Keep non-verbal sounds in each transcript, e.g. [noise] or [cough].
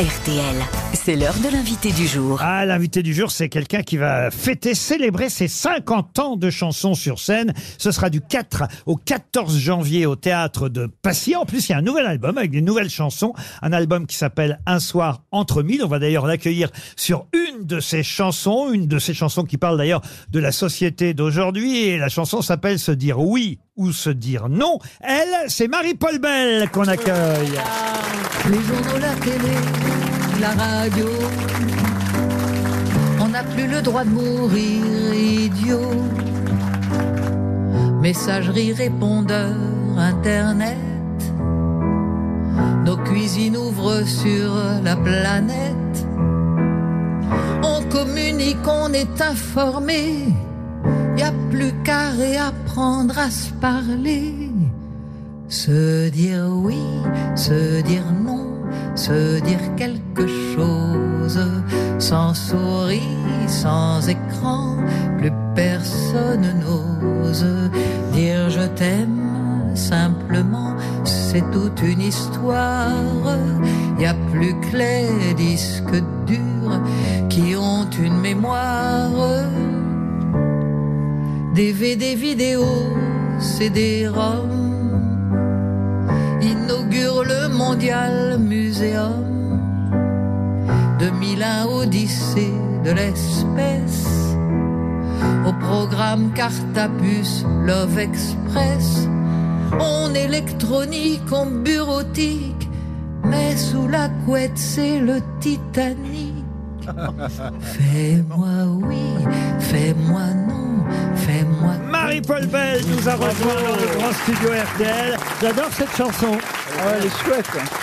RTL, c'est l'heure de l'invité du jour. Ah, l'invité du jour, c'est quelqu'un qui va fêter, célébrer ses 50 ans de chansons sur scène. Ce sera du 4 au 14 janvier au théâtre de Passy. En plus, il y a un nouvel album avec des nouvelles chansons. Un album qui s'appelle Un soir entre mille. On va d'ailleurs l'accueillir sur une de ses chansons, une de ses chansons qui parle d'ailleurs de la société d'aujourd'hui. Et la chanson s'appelle Se dire oui ou se dire non. Elle, c'est Marie-Paul Bell qu'on accueille. Les journaux, la télé, la radio. On n'a plus le droit de mourir idiot. Messagerie, répondeur, internet. Nos cuisines ouvrent sur la planète. On communique, on est informé. Y a plus qu'à réapprendre à se parler. Se dire oui, se dire non, se dire quelque chose. Sans souris, sans écran, plus personne n'ose dire je t'aime simplement. C'est toute une histoire. Y a plus que les disques durs qui ont une mémoire. DVD, vidéos, CD-ROM mondial muséum. 2001 Odyssée de l'espèce. Au programme Cartapus Love Express. On électronique, on bureautique. Mais sous la couette, c'est le Titanic. [laughs] Fais-moi oui, fais-moi non, fais-moi. Marie-Paul Bell nous a rejoint dans le grand studio RTL. J'adore cette chanson. Elle est chouette.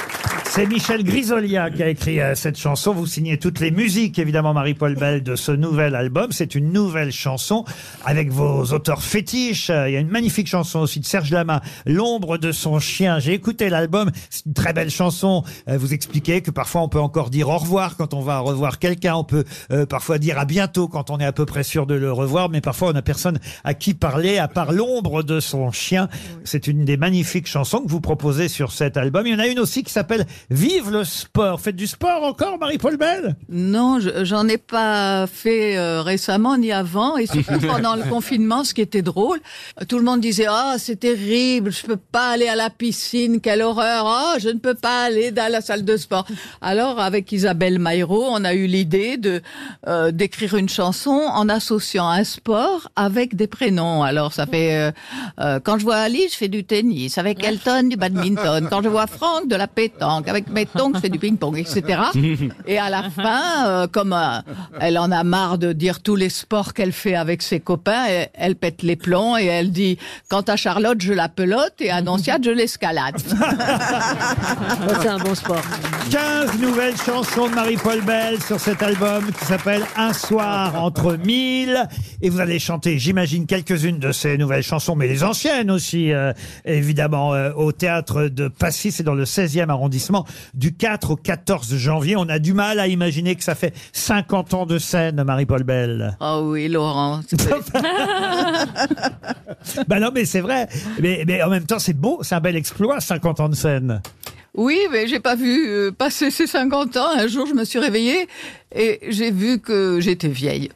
C'est Michel Grisolia qui a écrit euh, cette chanson. Vous signez toutes les musiques, évidemment, Marie-Paul Bell, de ce nouvel album. C'est une nouvelle chanson avec vos auteurs fétiches. Euh, Il y a une magnifique chanson aussi de Serge Lama, L'ombre de son chien. J'ai écouté l'album. C'est une très belle chanson. Euh, Vous expliquez que parfois on peut encore dire au revoir quand on va revoir quelqu'un. On peut euh, parfois dire à bientôt quand on est à peu près sûr de le revoir. Mais parfois on n'a personne à qui parler à part l'ombre de son chien. C'est une des magnifiques chansons que vous proposez sur cet album. Il y en a une aussi qui s'appelle Vive le sport. Faites du sport encore, Marie-Paul Bell? Non, je- j'en ai pas fait euh, récemment ni avant, et surtout [laughs] pendant le confinement, ce qui était drôle, tout le monde disait ah c'est terrible, je peux pas aller à la piscine, quelle horreur, ah je ne peux pas aller dans la salle de sport. Alors avec Isabelle Maillot, on a eu l'idée de euh, d'écrire une chanson en associant un sport avec des prénoms. Alors ça fait euh, euh, quand je vois Ali, je fais du tennis, avec Elton du badminton, quand je vois Franck de la pétanque, avec Méton, je fais du ping-pong, etc. [laughs] Et à la fin, euh, comme euh, elle en a marre de dire tous les sports qu'elle fait avec ses copains, elle, elle pète les plombs et elle dit quant à Charlotte, je la pelote et à Nonciade, je l'escalade. [laughs] C'est un bon sport. 15 nouvelles chansons de Marie-Paul Bell sur cet album qui s'appelle Un soir entre mille. Et vous allez chanter, j'imagine, quelques-unes de ces nouvelles chansons, mais les anciennes aussi, euh, évidemment, euh, au théâtre de Passy, c'est dans le 16e arrondissement, du 4 au 14 janvier. On a du mal à imaginer que ça fait 50 ans de scène, Marie-Paul Bell. Oh oui, Laurent. [laughs] bah non, mais c'est vrai. Mais, mais en même temps, c'est beau, c'est un bel exploit, 50 ans de scène. Oui, mais j'ai pas vu euh, passer ces 50 ans. Un jour, je me suis réveillée et j'ai vu que j'étais vieille.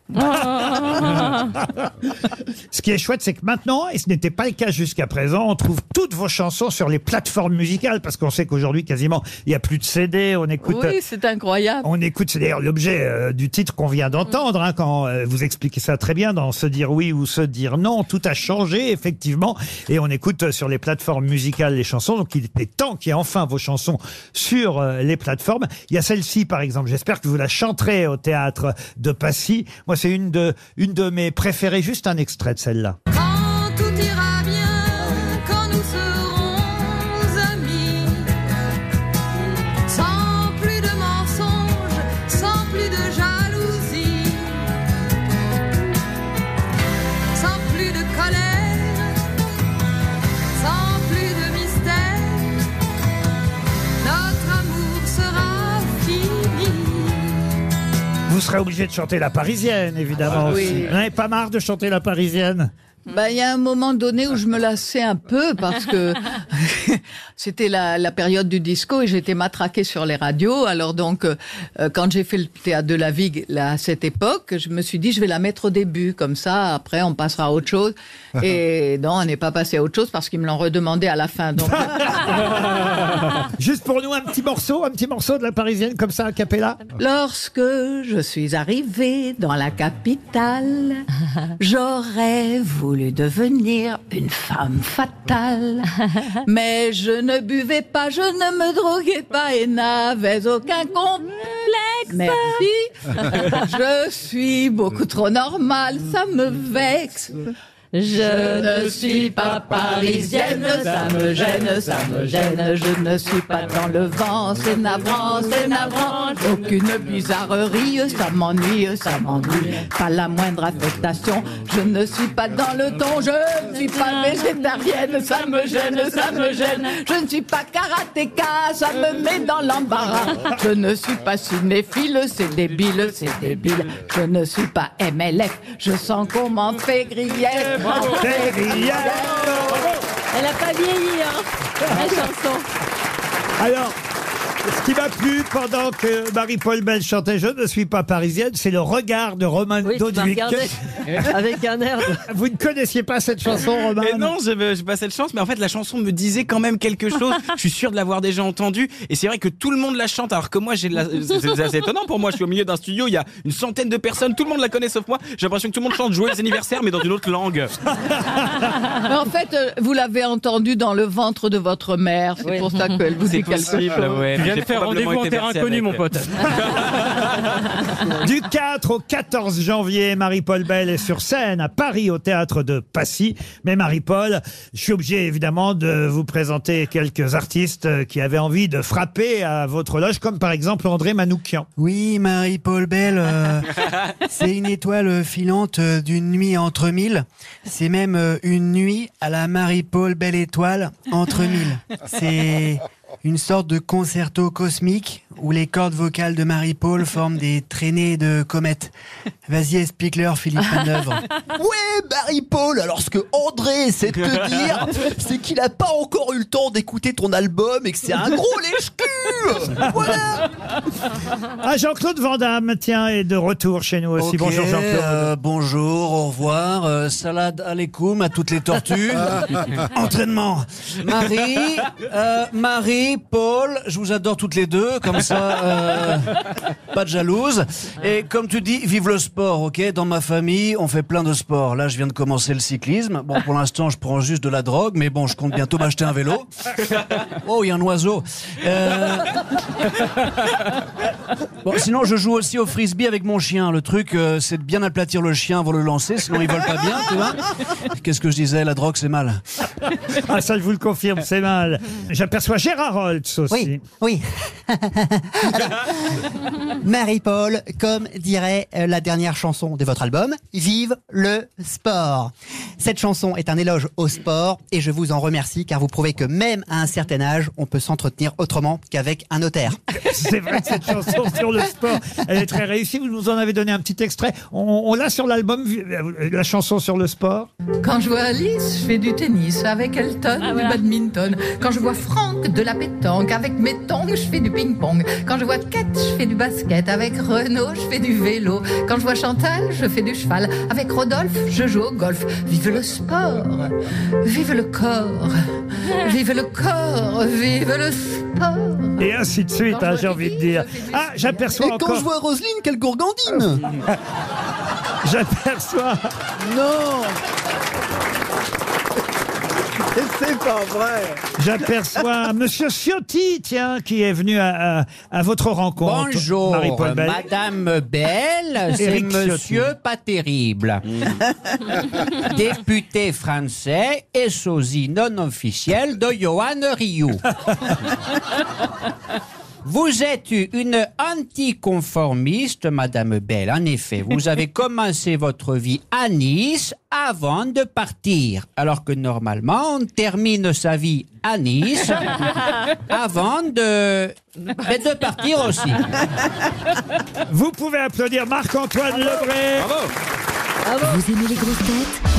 Ce qui est chouette, c'est que maintenant, et ce n'était pas le cas jusqu'à présent, on trouve toutes vos chansons sur les plateformes musicales, parce qu'on sait qu'aujourd'hui, quasiment, il n'y a plus de CD, on écoute... Oui, c'est incroyable. On écoute, c'est d'ailleurs l'objet euh, du titre qu'on vient d'entendre, hein, quand euh, vous expliquez ça très bien dans Se dire oui ou Se dire non. Tout a changé, effectivement, et on écoute euh, sur les plateformes musicales les chansons. Donc il était temps qu'il y ait enfin vos chansons sur les plateformes. Il y a celle-ci, par exemple. J'espère que vous la chanterez au théâtre de Passy. Moi, c'est une de, mes préférées. Juste un extrait de celle-là. Serez obligé de chanter la parisienne, évidemment Ah oui. aussi. Vous n'avez pas marre de chanter la parisienne? Ben, il y a un moment donné où je me lassais un peu parce que [laughs] c'était la, la période du disco et j'étais matraquée sur les radios. Alors donc, euh, euh, quand j'ai fait le théâtre de la Vigue là, à cette époque, je me suis dit je vais la mettre au début, comme ça après on passera à autre chose. [laughs] Et non, on n'est pas passé à autre chose parce qu'ils me l'ont redemandé à la fin. Donc, [laughs] Juste pour nous, un petit morceau, un petit morceau de la Parisienne comme ça, a cappella. Lorsque je suis arrivée dans la capitale, j'aurais voulu devenir une femme fatale. [laughs] Mais je ne buvais pas, je ne me droguais pas et n'avais aucun complexe. Merci. [laughs] Je suis beaucoup trop normale, ça me vexe. Je ne suis pas parisienne, ça me gêne, ça me gêne. Je ne suis pas dans le vent, c'est navrant, c'est navrant. Aucune bizarrerie, ça m'ennuie, ça m'ennuie. Pas la moindre affectation, je ne suis pas dans le ton, je ne suis pas végétarienne, ça me gêne, ça me gêne. Je ne suis pas karatéka, ça me met dans l'embarras. Je ne suis pas cinéphile, c'est débile, c'est débile. Je ne suis pas MLF, je sens qu'on m'en fait grief. Elle a pas vieilli, hein, la chanson. Alors, ce qui m'a plu pendant que Marie-Paul Bell chantait Je ne suis pas parisienne, c'est le regard de Roman Oui, tu m'as Dodwick. regardé [laughs] avec un air de... Vous ne connaissiez pas cette chanson, Roman Et non, j'ai j'ai pas cette chance, mais en fait, la chanson me disait quand même quelque chose. [laughs] Je suis sûr de l'avoir déjà entendue. Et c'est vrai que tout le monde la chante, alors que moi, j'ai de la... c'est c'est assez étonnant pour moi. Je suis au milieu d'un studio, il y a une centaine de personnes, tout le monde la connaît sauf moi. J'ai l'impression que tout le monde chante Joyeux anniversaire, mais dans une autre langue. [laughs] Mais en fait, euh, vous l'avez entendu dans le ventre de votre mère, c'est Oui. pour ça qu'elle vous dit quelque chose. ouais. Tu viens de faire rendez-vous en terrain inconnu, mon pote. [laughs] Du 4 au 14 janvier, Marie-Paul Bell est sur scène à Paris au théâtre de Passy. Mais Marie-Paul, je suis obligé évidemment de vous présenter quelques artistes euh, qui avaient envie de frapper à votre loge, comme par exemple André Manoukian. Oui, Marie-Paul Bell, euh, [laughs] c'est une étoile filante euh, d'une nuit entre mille. C'est même une nuit à la Marie-Paul Belle étoile entre mille. C'est une sorte de concerto cosmique où les cordes vocales de Marie-Paul forment des traînées de comètes. Vas-y, explique-leur, Philippe Manœuvre. [laughs] Ouais, Marie-Paul, alors ce que André essaie de te dire, c'est qu'il a pas encore eu le temps d'écouter ton album et que c'est un gros lèche-cul Voilà Ah, Jean-Claude Van Damme, tiens, est de retour chez nous aussi. Ok, Bonjour Jean-Claude. euh, bonjour, au revoir. euh, salade alaikum à toutes les tortues. [laughs] Entraînement. Marie, euh, Marie, Paul, je vous adore toutes les deux, comme ça, [laughs] euh, pas de jalouse. Et comme tu dis, vive le sport, ok? Dans ma famille, on fait plein de sports. Là, je viens de commencer le cyclisme. Bon, pour l'instant, je prends juste de la drogue, mais bon, je compte bientôt m'acheter un vélo. Oh, il y a un oiseau. Euh, Bon, sinon, je joue aussi au frisbee avec mon chien. Le truc, euh, c'est de bien aplatir le chien avant de le lancer, sinon il vole pas bien, tu vois. Qu'est-ce que je disais? La drogue, c'est mal. [laughs] Ah, ça, je vous le confirme, c'est mal. J'aperçois Gérard Holtz aussi. Oui, oui. [laughs] Marie-Paul, comme dirait euh, la dernière chanson de votre album, Vive le sport. Cette chanson est un éloge au sport et je vous en remercie car vous prouvez que même à un certain âge, on peut s'entretenir autrement qu'avec un notaire. [laughs] C'est vrai que cette chanson sur le sport, elle est très réussie. Vous nous en avez donné un petit extrait. On, on l'a sur l'album, euh, la chanson sur le sport? Quand je vois Alice, je fais du tennis. Avec Elton, Ah, du voilà. badminton. Quand je vois Franck, de la pétanque. Avec mes tongs, je fais du ping-pong. Quand je vois Kate, je fais du basket. Avec Renaud, je fais du vélo. Quand je vois Chantal, je fais du cheval. Avec Rodolphe, je joue au golf. Vive le sport. Vive le corps. Vive le corps. Vive le sport. Et ainsi de suite, hein, j'ai envie de dire. Ah, j'aperçois Et quand je vois Roselyne, quelle gourgandine [laughs] J'aperçois. Non [laughs] C'est pas vrai J'aperçois [laughs] Monsieur Ciotti, tiens, qui est venu à, à- à votre rencontre. Bonjour, Marie-Paul Bell. Madame Belle, [laughs] c'est Éric Ciotti. Monsieur pas terrible. Député français et sosie non officiel de Johan Rioux. Vous êtes une anticonformiste, Madame Belle. En effet, vous avez [laughs] commencé votre vie à Nice avant de partir, alors que normalement, on termine sa vie à Nice [laughs] avant de, mais de partir aussi. Vous pouvez applaudir Marc-Antoine Lebré. Vous aimez les grosses têtes?